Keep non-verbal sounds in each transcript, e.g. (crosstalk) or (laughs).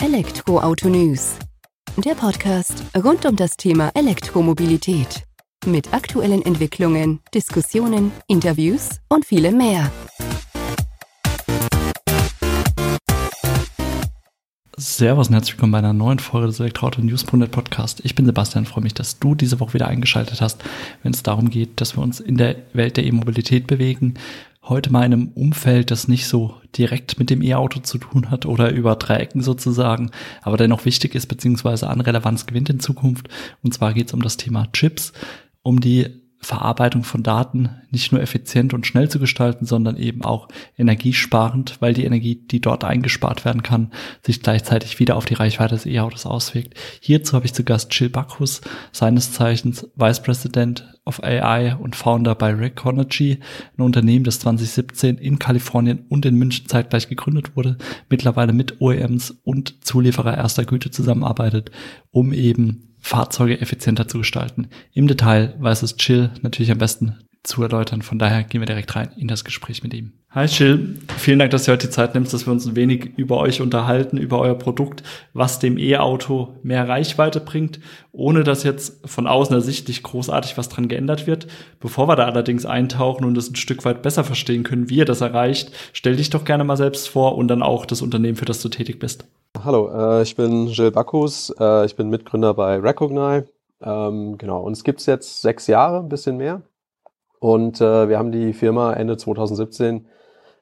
Elektroauto News. Der Podcast rund um das Thema Elektromobilität. Mit aktuellen Entwicklungen, Diskussionen, Interviews und vielem mehr. Servus und herzlich willkommen bei einer neuen Folge des Elektroauto News.net Podcast. Ich bin Sebastian, freue mich, dass du diese Woche wieder eingeschaltet hast, wenn es darum geht, dass wir uns in der Welt der E-Mobilität bewegen. Heute mal in einem Umfeld, das nicht so direkt mit dem E-Auto zu tun hat oder über drei Ecken sozusagen, aber dennoch wichtig ist, beziehungsweise an Relevanz gewinnt in Zukunft. Und zwar geht es um das Thema Chips, um die Verarbeitung von Daten nicht nur effizient und schnell zu gestalten, sondern eben auch energiesparend, weil die Energie, die dort eingespart werden kann, sich gleichzeitig wieder auf die Reichweite des E-Autos auswirkt. Hierzu habe ich zu Gast Jill Bacchus, seines Zeichens Vice President of AI und Founder bei Reconergy, ein Unternehmen, das 2017 in Kalifornien und in München zeitgleich gegründet wurde, mittlerweile mit OEMs und Zulieferer erster Güte zusammenarbeitet, um eben Fahrzeuge effizienter zu gestalten. Im Detail weiß es Chill natürlich am besten zu erläutern. Von daher gehen wir direkt rein in das Gespräch mit ihm. Hi Chill, vielen Dank, dass du heute die Zeit nimmst, dass wir uns ein wenig über euch unterhalten, über euer Produkt, was dem E-Auto mehr Reichweite bringt, ohne dass jetzt von außen ersichtlich großartig was dran geändert wird. Bevor wir da allerdings eintauchen und es ein Stück weit besser verstehen können, wie ihr das erreicht, stell dich doch gerne mal selbst vor und dann auch das Unternehmen, für das du tätig bist. Hallo, äh, ich bin Gilles Bacchus, äh, ich bin Mitgründer bei Recognize. Ähm, genau, uns gibt's jetzt sechs Jahre, ein bisschen mehr. Und äh, wir haben die Firma Ende 2017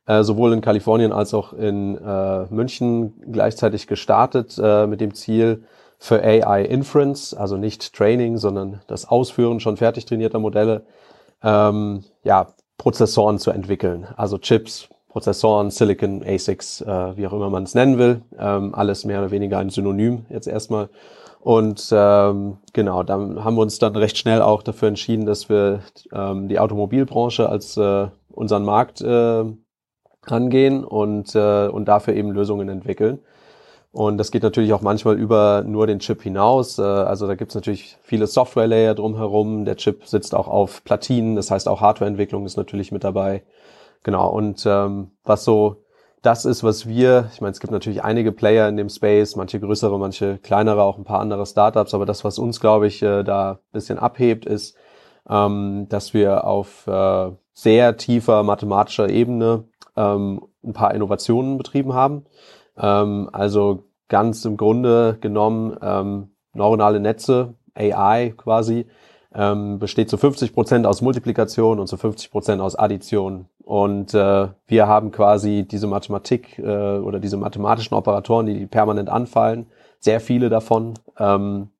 äh, sowohl in Kalifornien als auch in äh, München gleichzeitig gestartet äh, mit dem Ziel für AI Inference, also nicht Training, sondern das Ausführen schon fertig trainierter Modelle, ähm, ja, Prozessoren zu entwickeln, also Chips, Prozessoren, Silicon, ASICs, äh, wie auch immer man es nennen will, ähm, alles mehr oder weniger ein Synonym jetzt erstmal. Und ähm, genau, dann haben wir uns dann recht schnell auch dafür entschieden, dass wir ähm, die Automobilbranche als äh, unseren Markt äh, angehen und, äh, und dafür eben Lösungen entwickeln. Und das geht natürlich auch manchmal über nur den Chip hinaus. Äh, also da gibt es natürlich viele Software-Layer drumherum. Der Chip sitzt auch auf Platinen, das heißt auch Hardwareentwicklung ist natürlich mit dabei. Genau, und ähm, was so das ist, was wir, ich meine, es gibt natürlich einige Player in dem Space, manche größere, manche kleinere, auch ein paar andere Startups, aber das, was uns, glaube ich, äh, da ein bisschen abhebt, ist, ähm, dass wir auf äh, sehr tiefer mathematischer Ebene ähm, ein paar Innovationen betrieben haben. Ähm, also ganz im Grunde genommen neuronale Netze, AI quasi, besteht zu 50 Prozent aus Multiplikation und zu 50 Prozent aus Addition. Und äh, wir haben quasi diese Mathematik äh, oder diese mathematischen Operatoren, die permanent anfallen, sehr viele davon. Ähm,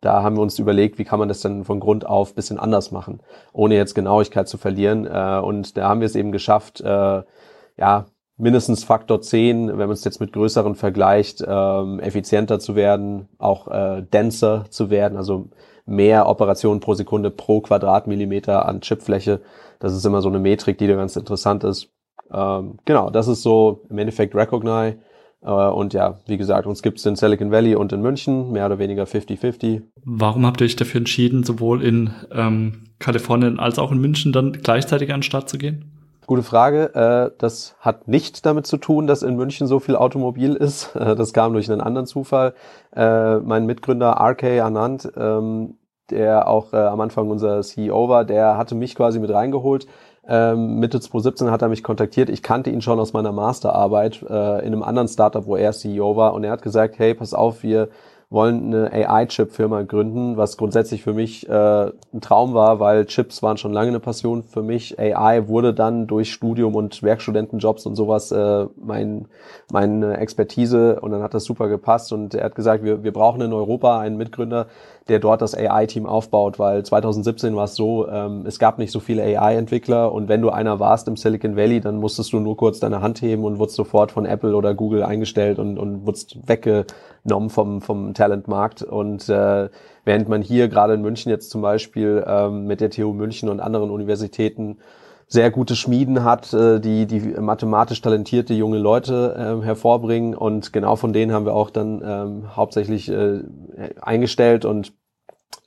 da haben wir uns überlegt, wie kann man das denn von Grund auf bisschen anders machen, ohne jetzt Genauigkeit zu verlieren. Äh, und da haben wir es eben geschafft, äh, ja, mindestens Faktor 10, wenn man es jetzt mit größeren vergleicht, ähm, effizienter zu werden, auch äh, denser zu werden, also mehr Operationen pro Sekunde pro Quadratmillimeter an Chipfläche. Das ist immer so eine Metrik, die da ganz interessant ist. Ähm, genau, das ist so im Endeffekt Recognize. Äh, und ja, wie gesagt, uns gibt es in Silicon Valley und in München, mehr oder weniger 50-50. Warum habt ihr euch dafür entschieden, sowohl in ähm, Kalifornien als auch in München dann gleichzeitig an den Start zu gehen? Gute Frage. Äh, das hat nicht damit zu tun, dass in München so viel Automobil ist. (laughs) Äh, das kam durch einen anderen Zufall. Äh, mein Mitgründer RK Anand, ähm, der auch am Anfang unser CEO war, der hatte mich quasi mit reingeholt. Ähm, Mitte 2017 hat er mich kontaktiert. Ich kannte ihn schon aus meiner Masterarbeit in einem anderen Startup, wo er CEO war. Und er hat gesagt, hey, pass auf, wir wollen eine AI-Chip-Firma gründen, was grundsätzlich für mich äh, ein Traum war, weil Chips waren schon lange eine Passion für mich. AI wurde dann durch Studium und Werkstudentenjobs und sowas äh, mein, meine Expertise und dann hat das super gepasst und er hat gesagt, wir, wir brauchen in Europa einen Mitgründer, der dort das AI-Team aufbaut, weil 2017 war es so, ähm, es gab nicht so viele AI-Entwickler und wenn du einer warst im Silicon Valley, dann musstest du nur kurz deine Hand heben und wurdest sofort von Apple oder Google eingestellt und, und wurdest weggenommen vom, vom Talentmarkt. Und äh, während man hier gerade in München jetzt zum Beispiel ähm, mit der TU München und anderen Universitäten sehr gute Schmieden hat, äh, die, die mathematisch talentierte junge Leute äh, hervorbringen. Und genau von denen haben wir auch dann ähm, hauptsächlich äh, eingestellt und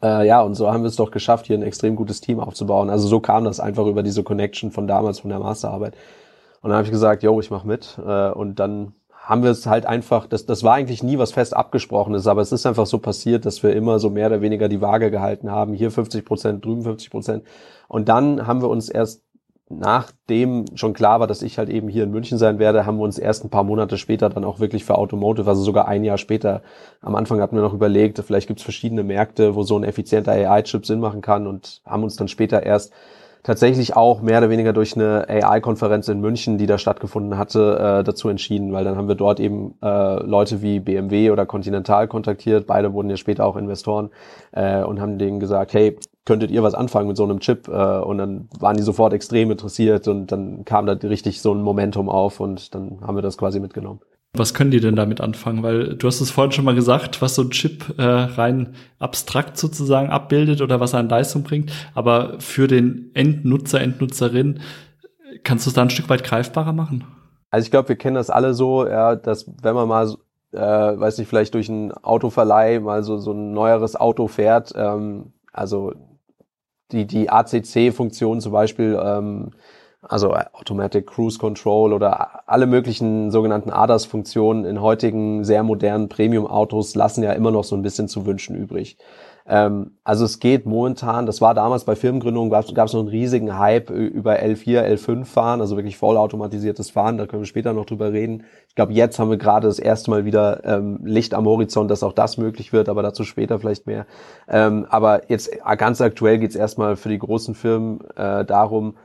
äh, ja, und so haben wir es doch geschafft, hier ein extrem gutes Team aufzubauen. Also so kam das einfach über diese Connection von damals, von der Masterarbeit. Und dann habe ich gesagt, yo, ich mach mit. Äh, und dann haben wir es halt einfach, das, das war eigentlich nie was fest abgesprochenes, aber es ist einfach so passiert, dass wir immer so mehr oder weniger die Waage gehalten haben. Hier 50 Prozent, drüben 50 Prozent. Und dann haben wir uns erst nachdem schon klar war, dass ich halt eben hier in München sein werde, haben wir uns erst ein paar Monate später dann auch wirklich für Automotive, also sogar ein Jahr später, am Anfang hatten wir noch überlegt, vielleicht gibt es verschiedene Märkte, wo so ein effizienter AI-Chip Sinn machen kann und haben uns dann später erst tatsächlich auch mehr oder weniger durch eine AI-Konferenz in München, die da stattgefunden hatte, äh, dazu entschieden, weil dann haben wir dort eben äh, Leute wie BMW oder Continental kontaktiert, beide wurden ja später auch Investoren äh, und haben denen gesagt, hey, könntet ihr was anfangen mit so einem Chip? Äh, und dann waren die sofort extrem interessiert und dann kam da richtig so ein Momentum auf und dann haben wir das quasi mitgenommen. Was können die denn damit anfangen? Weil du hast es vorhin schon mal gesagt, was so ein Chip äh, rein abstrakt sozusagen abbildet oder was er an Leistung bringt. Aber für den Endnutzer, Endnutzerin, kannst du es da ein Stück weit greifbarer machen? Also ich glaube, wir kennen das alle so, ja, dass wenn man mal, äh, weiß nicht, vielleicht durch einen Autoverleih mal so, so ein neueres Auto fährt, ähm, also die, die ACC-Funktion zum Beispiel, ähm, also Automatic Cruise Control oder alle möglichen sogenannten ADAS-Funktionen in heutigen sehr modernen Premium-Autos lassen ja immer noch so ein bisschen zu wünschen übrig. Ähm, also es geht momentan, das war damals bei Firmengründungen, gab es noch einen riesigen Hype über L4, L5 fahren, also wirklich vollautomatisiertes Fahren, da können wir später noch drüber reden. Ich glaube, jetzt haben wir gerade das erste Mal wieder ähm, Licht am Horizont, dass auch das möglich wird, aber dazu später vielleicht mehr. Ähm, aber jetzt ganz aktuell geht es erstmal für die großen Firmen äh, darum,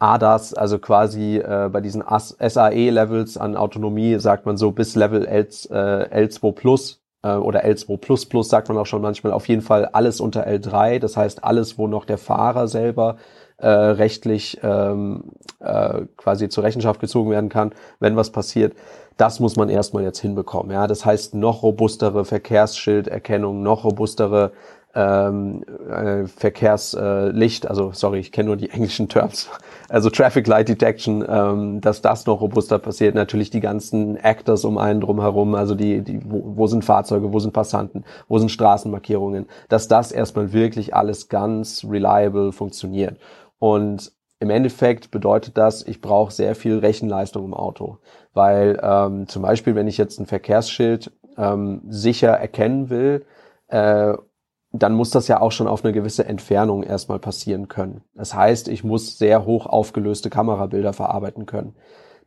ADAS, also quasi äh, bei diesen SAE-Levels an Autonomie, sagt man so bis Level L, äh, L2 Plus äh, oder L2 Plus Plus sagt man auch schon manchmal, auf jeden Fall alles unter L3, das heißt alles, wo noch der Fahrer selber äh, rechtlich ähm, äh, quasi zur Rechenschaft gezogen werden kann, wenn was passiert. Das muss man erstmal jetzt hinbekommen. Ja, das heißt noch robustere Verkehrsschilderkennung, noch robustere ähm, äh, Verkehrslicht, also sorry, ich kenne nur die (laughs) englischen Terms, also Traffic Light Detection, ähm, dass das noch robuster passiert. Natürlich die ganzen Actors um einen drumherum, also die, die wo, wo sind Fahrzeuge, wo sind Passanten, wo sind Straßenmarkierungen, dass das erstmal wirklich alles ganz reliable funktioniert. Und im Endeffekt bedeutet das, ich brauche sehr viel Rechenleistung im Auto, weil ähm, zum Beispiel, wenn ich jetzt ein Verkehrsschild ähm, sicher erkennen will äh, dann muss das ja auch schon auf eine gewisse Entfernung erstmal passieren können. Das heißt, ich muss sehr hoch aufgelöste Kamerabilder verarbeiten können.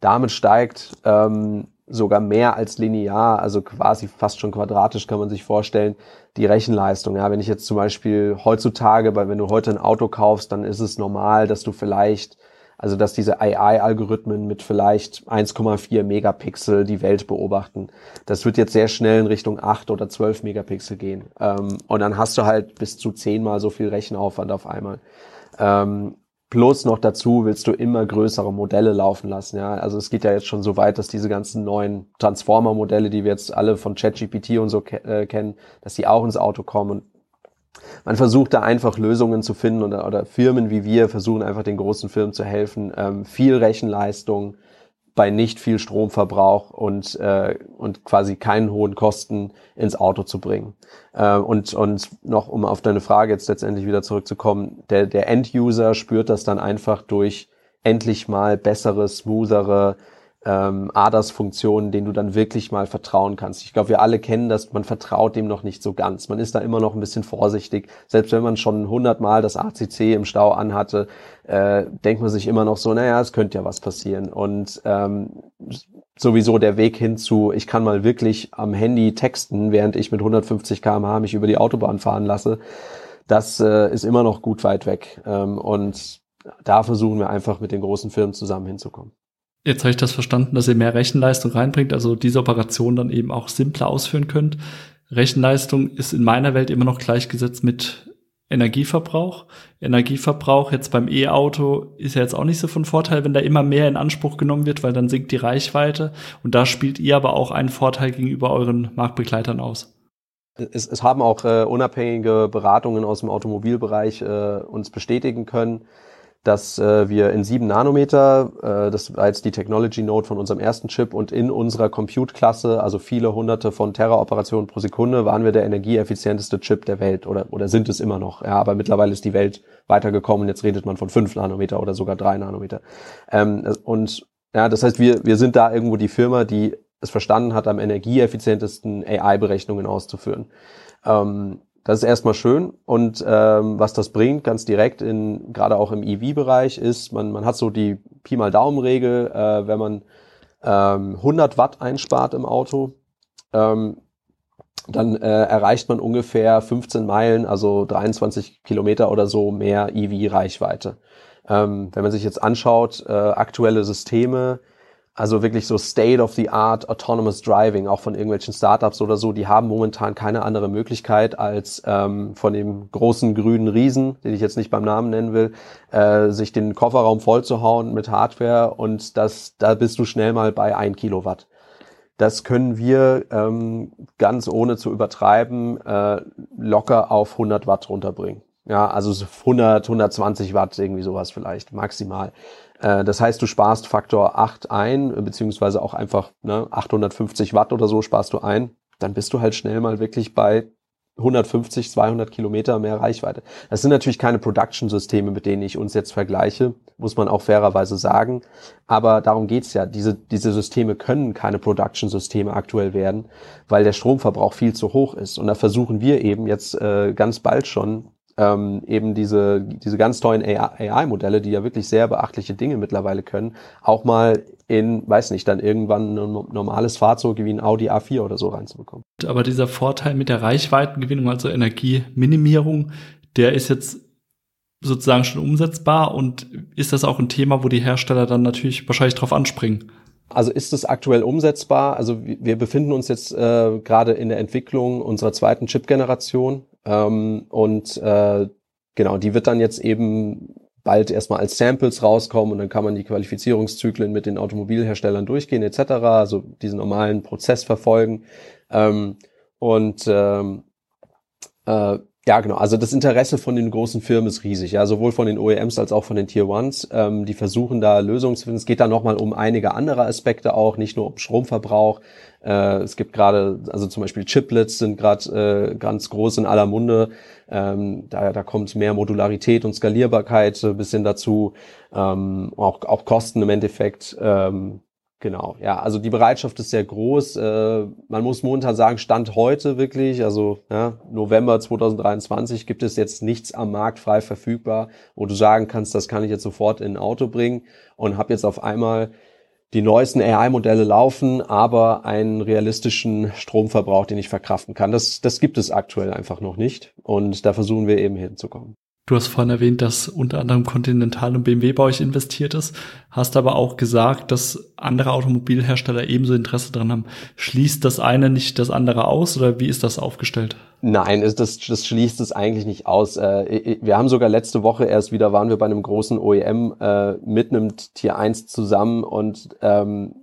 Damit steigt ähm, sogar mehr als linear, also quasi fast schon quadratisch kann man sich vorstellen, die Rechenleistung. Ja, wenn ich jetzt zum Beispiel heutzutage, weil wenn du heute ein Auto kaufst, dann ist es normal, dass du vielleicht also dass diese AI-Algorithmen mit vielleicht 1,4 Megapixel die Welt beobachten. Das wird jetzt sehr schnell in Richtung 8 oder 12 Megapixel gehen. Ähm, und dann hast du halt bis zu zehnmal so viel Rechenaufwand auf einmal. Ähm, Plus noch dazu willst du immer größere Modelle laufen lassen. Ja, also es geht ja jetzt schon so weit, dass diese ganzen neuen Transformer-Modelle, die wir jetzt alle von ChatGPT und so ke äh, kennen, dass die auch ins Auto kommen. Und man versucht da einfach Lösungen zu finden oder, oder Firmen wie wir versuchen einfach den großen Firmen zu helfen, ähm, viel Rechenleistung bei nicht viel Stromverbrauch und, äh, und quasi keinen hohen Kosten ins Auto zu bringen. Äh, und, und noch, um auf deine Frage jetzt letztendlich wieder zurückzukommen, der, der End-User spürt das dann einfach durch endlich mal bessere, smoothere, ähm, ADAS-Funktionen, denen du dann wirklich mal vertrauen kannst. Ich glaube, wir alle kennen das, man vertraut dem noch nicht so ganz. Man ist da immer noch ein bisschen vorsichtig. Selbst wenn man schon hundertmal das ACC im Stau anhatte, äh, denkt man sich immer noch so, naja, es könnte ja was passieren. Und ähm, sowieso der Weg hinzu, ich kann mal wirklich am Handy texten, während ich mit 150 km/h mich über die Autobahn fahren lasse, das äh, ist immer noch gut weit weg. Ähm, und da versuchen wir einfach mit den großen Firmen zusammen hinzukommen. Jetzt habe ich das verstanden, dass ihr mehr Rechenleistung reinbringt, also diese Operation dann eben auch simpler ausführen könnt. Rechenleistung ist in meiner Welt immer noch gleichgesetzt mit Energieverbrauch. Energieverbrauch jetzt beim E-Auto ist ja jetzt auch nicht so von Vorteil, wenn da immer mehr in Anspruch genommen wird, weil dann sinkt die Reichweite. Und da spielt ihr aber auch einen Vorteil gegenüber euren Marktbegleitern aus. Es, es haben auch äh, unabhängige Beratungen aus dem Automobilbereich äh, uns bestätigen können, dass äh, wir in sieben Nanometer, äh, das war jetzt die Technology Node von unserem ersten Chip und in unserer Compute-Klasse, also viele hunderte von Terra-Operationen pro Sekunde, waren wir der energieeffizienteste Chip der Welt oder, oder sind es immer noch. Ja, aber mittlerweile ist die Welt weitergekommen. Jetzt redet man von fünf Nanometer oder sogar drei Nanometer. Ähm, und ja, das heißt, wir, wir sind da irgendwo die Firma, die es verstanden hat, am energieeffizientesten AI-Berechnungen auszuführen. Ähm, das ist erstmal schön und ähm, was das bringt, ganz direkt in gerade auch im EV-Bereich ist, man, man hat so die Pi mal Daumen-Regel, äh, wenn man ähm, 100 Watt einspart im Auto, ähm, dann äh, erreicht man ungefähr 15 Meilen, also 23 Kilometer oder so mehr EV-Reichweite. Ähm, wenn man sich jetzt anschaut, äh, aktuelle Systeme, also wirklich so State-of-the-Art Autonomous Driving, auch von irgendwelchen Startups oder so, die haben momentan keine andere Möglichkeit, als ähm, von dem großen grünen Riesen, den ich jetzt nicht beim Namen nennen will, äh, sich den Kofferraum vollzuhauen mit Hardware und das, da bist du schnell mal bei ein Kilowatt. Das können wir ähm, ganz ohne zu übertreiben äh, locker auf 100 Watt runterbringen. Ja, also 100, 120 Watt, irgendwie sowas vielleicht, maximal. Äh, das heißt, du sparst Faktor 8 ein, beziehungsweise auch einfach ne, 850 Watt oder so sparst du ein. Dann bist du halt schnell mal wirklich bei 150, 200 Kilometer mehr Reichweite. Das sind natürlich keine Production-Systeme, mit denen ich uns jetzt vergleiche, muss man auch fairerweise sagen. Aber darum geht's ja. Diese, diese Systeme können keine Production-Systeme aktuell werden, weil der Stromverbrauch viel zu hoch ist. Und da versuchen wir eben jetzt äh, ganz bald schon ähm, eben diese, diese ganz tollen AI-Modelle, die ja wirklich sehr beachtliche Dinge mittlerweile können, auch mal in, weiß nicht, dann irgendwann ein normales Fahrzeug wie ein Audi A4 oder so reinzubekommen. Aber dieser Vorteil mit der Reichweitengewinnung, also Energieminimierung, der ist jetzt sozusagen schon umsetzbar und ist das auch ein Thema, wo die Hersteller dann natürlich wahrscheinlich drauf anspringen? Also ist es aktuell umsetzbar? Also wir befinden uns jetzt äh, gerade in der Entwicklung unserer zweiten Chip-Generation ähm, und äh, genau, die wird dann jetzt eben bald erstmal als Samples rauskommen und dann kann man die Qualifizierungszyklen mit den Automobilherstellern durchgehen etc., also diesen normalen Prozess verfolgen. Ähm, und ähm, äh, ja, genau. Also das Interesse von den großen Firmen ist riesig, ja, sowohl von den OEMs als auch von den Tier Ones. Ähm, die versuchen da Lösungen zu finden. Es geht da nochmal um einige andere Aspekte auch, nicht nur um Stromverbrauch. Äh, es gibt gerade, also zum Beispiel Chiplets sind gerade äh, ganz groß in aller Munde. Ähm, da, da kommt mehr Modularität und Skalierbarkeit äh, bisschen dazu, ähm, auch, auch Kosten im Endeffekt. Ähm, Genau, ja, also die Bereitschaft ist sehr groß. Äh, man muss momentan sagen, Stand heute wirklich, also ja, November 2023 gibt es jetzt nichts am Markt frei verfügbar, wo du sagen kannst, das kann ich jetzt sofort in ein Auto bringen und habe jetzt auf einmal die neuesten AI-Modelle laufen, aber einen realistischen Stromverbrauch, den ich verkraften kann. Das, das gibt es aktuell einfach noch nicht und da versuchen wir eben hinzukommen. Du hast vorhin erwähnt, dass unter anderem Continental und BMW bei euch investiert ist, hast aber auch gesagt, dass andere Automobilhersteller ebenso Interesse daran haben. Schließt das eine nicht das andere aus oder wie ist das aufgestellt? Nein, das, das schließt es eigentlich nicht aus. Äh, wir haben sogar letzte Woche erst wieder, waren wir bei einem großen OEM äh, mit einem Tier 1 zusammen und ähm,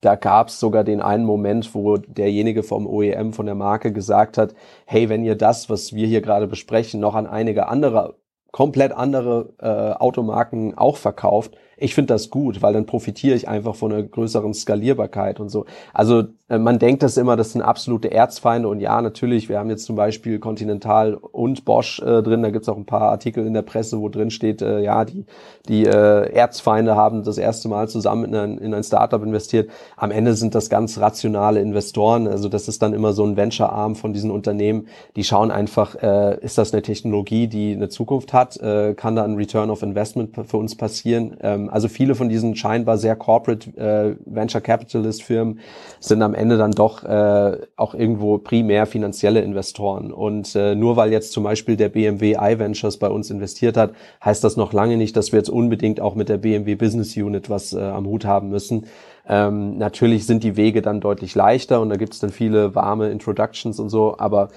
da gab es sogar den einen Moment, wo derjenige vom OEM, von der Marke gesagt hat, hey, wenn ihr das, was wir hier gerade besprechen, noch an einige andere komplett andere äh, Automarken auch verkauft. Ich finde das gut, weil dann profitiere ich einfach von einer größeren Skalierbarkeit und so. Also äh, man denkt das immer, das sind absolute Erzfeinde und ja, natürlich, wir haben jetzt zum Beispiel Continental und Bosch äh, drin, da gibt's auch ein paar Artikel in der Presse, wo drin steht, äh, ja, die, die äh, Erzfeinde haben das erste Mal zusammen in ein, in ein Startup investiert. Am Ende sind das ganz rationale Investoren, also das ist dann immer so ein Venture-Arm von diesen Unternehmen, die schauen einfach, äh, ist das eine Technologie, die eine Zukunft hat, äh, kann da ein Return of Investment für uns passieren. Ähm, also viele von diesen scheinbar sehr corporate äh, Venture Capitalist Firmen sind am Ende dann doch äh, auch irgendwo primär finanzielle Investoren. Und äh, nur weil jetzt zum Beispiel der BMW iVentures bei uns investiert hat, heißt das noch lange nicht, dass wir jetzt unbedingt auch mit der BMW Business Unit was äh, am Hut haben müssen. Ähm, natürlich sind die Wege dann deutlich leichter und da gibt es dann viele warme Introductions und so, aber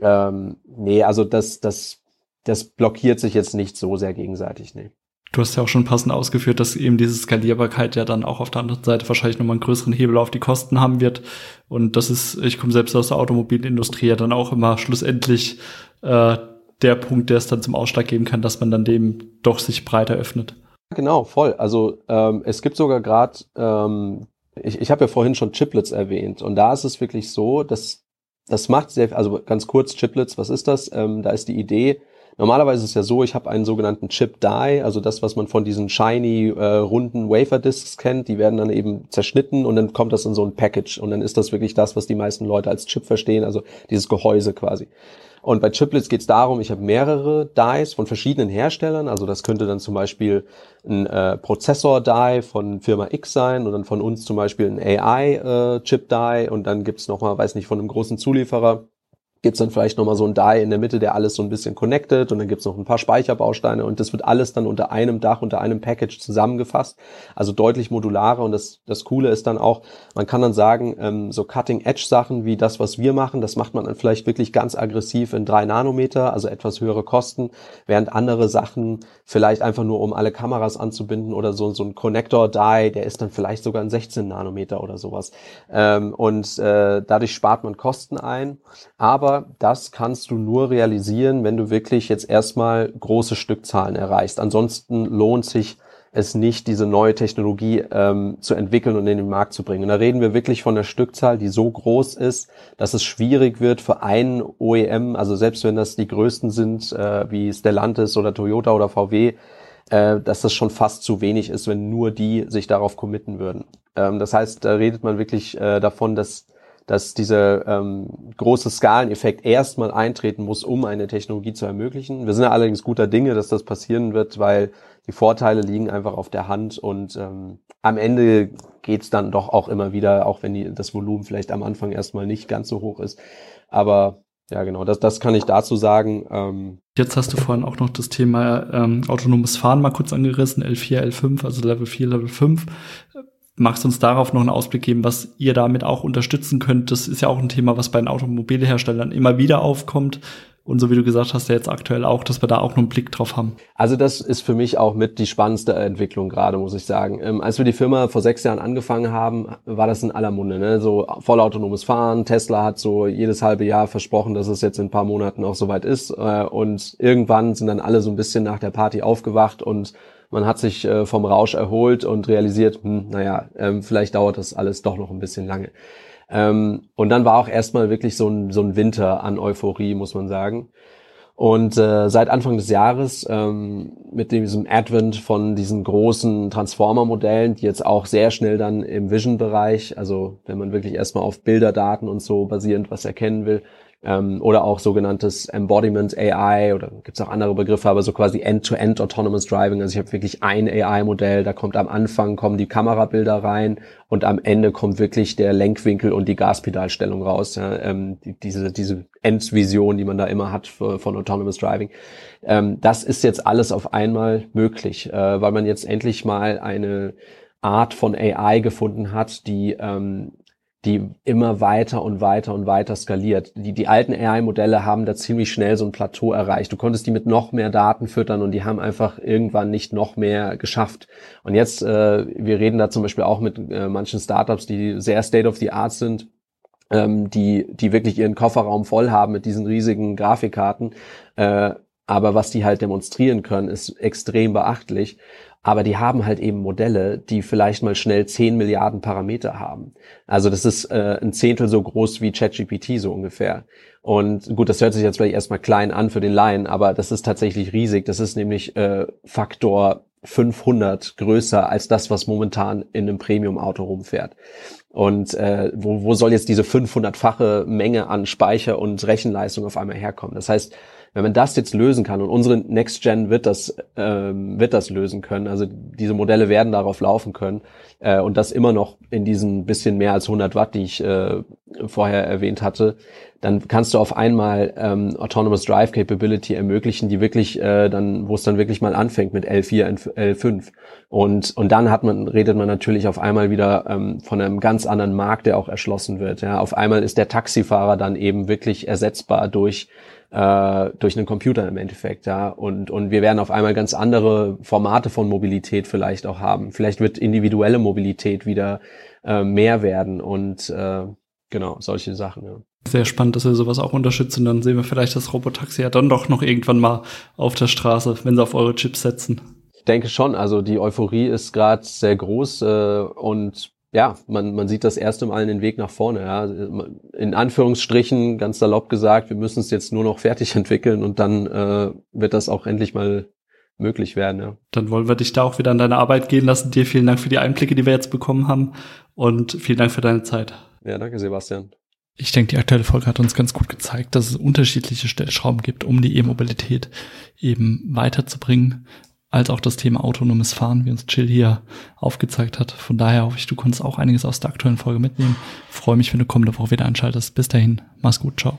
ähm, nee, also das, das, das blockiert sich jetzt nicht so sehr gegenseitig, nee. Du hast ja auch schon passend ausgeführt, dass eben diese Skalierbarkeit ja dann auch auf der anderen Seite wahrscheinlich nochmal einen größeren Hebel auf die Kosten haben wird. Und das ist, ich komme selbst aus der Automobilindustrie ja dann auch immer schlussendlich äh, der Punkt, der es dann zum Ausschlag geben kann, dass man dann dem doch sich breiter öffnet. Genau, voll. Also ähm, es gibt sogar gerade, ähm, ich, ich habe ja vorhin schon Chiplets erwähnt und da ist es wirklich so, dass das macht sehr, also ganz kurz Chiplets, was ist das? Ähm, da ist die Idee, Normalerweise ist es ja so, ich habe einen sogenannten Chip Die, also das, was man von diesen shiny äh, runden Wafer Discs kennt, die werden dann eben zerschnitten und dann kommt das in so ein Package und dann ist das wirklich das, was die meisten Leute als Chip verstehen, also dieses Gehäuse quasi. Und bei Chiplets geht es darum, ich habe mehrere Dies von verschiedenen Herstellern. Also das könnte dann zum Beispiel ein äh, Prozessor-Die von Firma X sein und dann von uns zum Beispiel ein AI-Chip-Die äh, und dann gibt's nochmal, weiß nicht, von einem großen Zulieferer gibt's dann vielleicht nochmal so ein Die in der Mitte, der alles so ein bisschen connected und dann gibt's noch ein paar Speicherbausteine und das wird alles dann unter einem Dach, unter einem Package zusammengefasst. Also deutlich modularer und das, das Coole ist dann auch, man kann dann sagen, ähm, so Cutting-Edge-Sachen wie das, was wir machen, das macht man dann vielleicht wirklich ganz aggressiv in drei Nanometer, also etwas höhere Kosten, während andere Sachen vielleicht einfach nur, um alle Kameras anzubinden oder so, so ein Connector-Die, der ist dann vielleicht sogar in 16 Nanometer oder sowas. Ähm, und äh, dadurch spart man Kosten ein, aber das kannst du nur realisieren, wenn du wirklich jetzt erstmal große Stückzahlen erreichst. Ansonsten lohnt sich es nicht, diese neue Technologie ähm, zu entwickeln und in den Markt zu bringen. Und da reden wir wirklich von einer Stückzahl, die so groß ist, dass es schwierig wird für einen OEM, also selbst wenn das die größten sind, äh, wie Stellantis oder Toyota oder VW, äh, dass das schon fast zu wenig ist, wenn nur die sich darauf committen würden. Ähm, das heißt, da redet man wirklich äh, davon, dass dass dieser ähm, große Skaleneffekt erstmal eintreten muss, um eine Technologie zu ermöglichen. Wir sind ja allerdings guter Dinge, dass das passieren wird, weil die Vorteile liegen einfach auf der Hand und ähm, am Ende geht's dann doch auch immer wieder, auch wenn die, das Volumen vielleicht am Anfang erstmal nicht ganz so hoch ist. Aber ja, genau, das, das kann ich dazu sagen. Ähm, Jetzt hast du vorhin auch noch das Thema ähm, autonomes Fahren mal kurz angerissen, L4, L5, also Level 4, Level 5. Magst du uns darauf noch einen Ausblick geben, was ihr damit auch unterstützen könnt? Das ist ja auch ein Thema, was bei den Automobilherstellern immer wieder aufkommt. Und so wie du gesagt hast, ja jetzt aktuell auch, dass wir da auch noch einen Blick drauf haben. Also das ist für mich auch mit die spannendste Entwicklung gerade, muss ich sagen. Ähm, als wir die Firma vor sechs Jahren angefangen haben, war das in aller Munde. Ne? So vollautonomes Fahren. Tesla hat so jedes halbe Jahr versprochen, dass es jetzt in ein paar Monaten auch soweit ist. Äh, und irgendwann sind dann alle so ein bisschen nach der Party aufgewacht und man hat sich äh, vom Rausch erholt und realisiert, hm, naja, ähm, vielleicht dauert das alles doch noch ein bisschen lange. Ähm, und dann war auch erstmal wirklich so ein, so ein Winter an Euphorie, muss man sagen. Und äh, seit Anfang des Jahres ähm, mit diesem Advent von diesen großen Transformer-Modellen, die jetzt auch sehr schnell dann im Vision-Bereich, also wenn man wirklich erstmal auf Bilderdaten und so basierend was erkennen will, ähm, oder auch sogenanntes Embodiment AI oder gibt es auch andere Begriffe, aber so quasi End-to-End -End Autonomous Driving. Also ich habe wirklich ein AI-Modell, da kommt am Anfang kommen die Kamerabilder rein und am Ende kommt wirklich der Lenkwinkel und die Gaspedalstellung raus. Ja, ähm, die, diese diese Endvision, die man da immer hat für, von Autonomous Driving. Ähm, das ist jetzt alles auf einmal möglich, äh, weil man jetzt endlich mal eine Art von AI gefunden hat, die ähm, die immer weiter und weiter und weiter skaliert. Die, die alten AI-Modelle haben da ziemlich schnell so ein Plateau erreicht. Du konntest die mit noch mehr Daten füttern und die haben einfach irgendwann nicht noch mehr geschafft. Und jetzt, äh, wir reden da zum Beispiel auch mit äh, manchen Startups, die sehr state of the art sind, ähm, die, die wirklich ihren Kofferraum voll haben mit diesen riesigen Grafikkarten. Äh, aber was die halt demonstrieren können, ist extrem beachtlich. Aber die haben halt eben Modelle, die vielleicht mal schnell 10 Milliarden Parameter haben. Also das ist äh, ein Zehntel so groß wie ChatGPT so ungefähr. Und gut, das hört sich jetzt vielleicht erstmal klein an für den Laien, aber das ist tatsächlich riesig. Das ist nämlich äh, Faktor 500 größer als das, was momentan in einem Premium-Auto rumfährt. Und äh, wo, wo soll jetzt diese 500-fache Menge an Speicher und Rechenleistung auf einmal herkommen? Das heißt, wenn man das jetzt lösen kann und unsere Next Gen wird das ähm, wird das lösen können, also diese Modelle werden darauf laufen können äh, und das immer noch in diesen bisschen mehr als 100 Watt, die ich äh, vorher erwähnt hatte, dann kannst du auf einmal ähm, Autonomous Drive Capability ermöglichen, die wirklich äh, dann, wo es dann wirklich mal anfängt mit L4, L5 und und dann hat man redet man natürlich auf einmal wieder ähm, von einem ganz anderen Markt, der auch erschlossen wird. Ja, auf einmal ist der Taxifahrer dann eben wirklich ersetzbar durch äh, durch einen Computer im Endeffekt, ja. Und, und wir werden auf einmal ganz andere Formate von Mobilität vielleicht auch haben. Vielleicht wird individuelle Mobilität wieder äh, mehr werden und äh, genau, solche Sachen, ja. Sehr spannend, dass ihr sowas auch unterstützt und dann sehen wir vielleicht das Robotaxi ja dann doch noch irgendwann mal auf der Straße, wenn sie auf eure Chips setzen. Ich denke schon, also die Euphorie ist gerade sehr groß äh, und ja, man, man sieht das erste Mal den Weg nach vorne. Ja. In Anführungsstrichen, ganz salopp gesagt, wir müssen es jetzt nur noch fertig (laughs) entwickeln und dann äh, wird das auch endlich mal möglich werden. Ja. Dann wollen wir dich da auch wieder an deine Arbeit gehen lassen. Dir vielen Dank für die Einblicke, die wir jetzt bekommen haben und vielen Dank für deine Zeit. Ja, danke Sebastian. Ich denke, die aktuelle Folge hat uns ganz gut gezeigt, dass es unterschiedliche Stellschrauben gibt, um die E-Mobilität eben weiterzubringen als auch das Thema autonomes Fahren, wie uns Chill hier aufgezeigt hat. Von daher hoffe ich, du konntest auch einiges aus der aktuellen Folge mitnehmen. freue mich, wenn du kommende Woche wieder einschaltest. Bis dahin, mach's gut, ciao.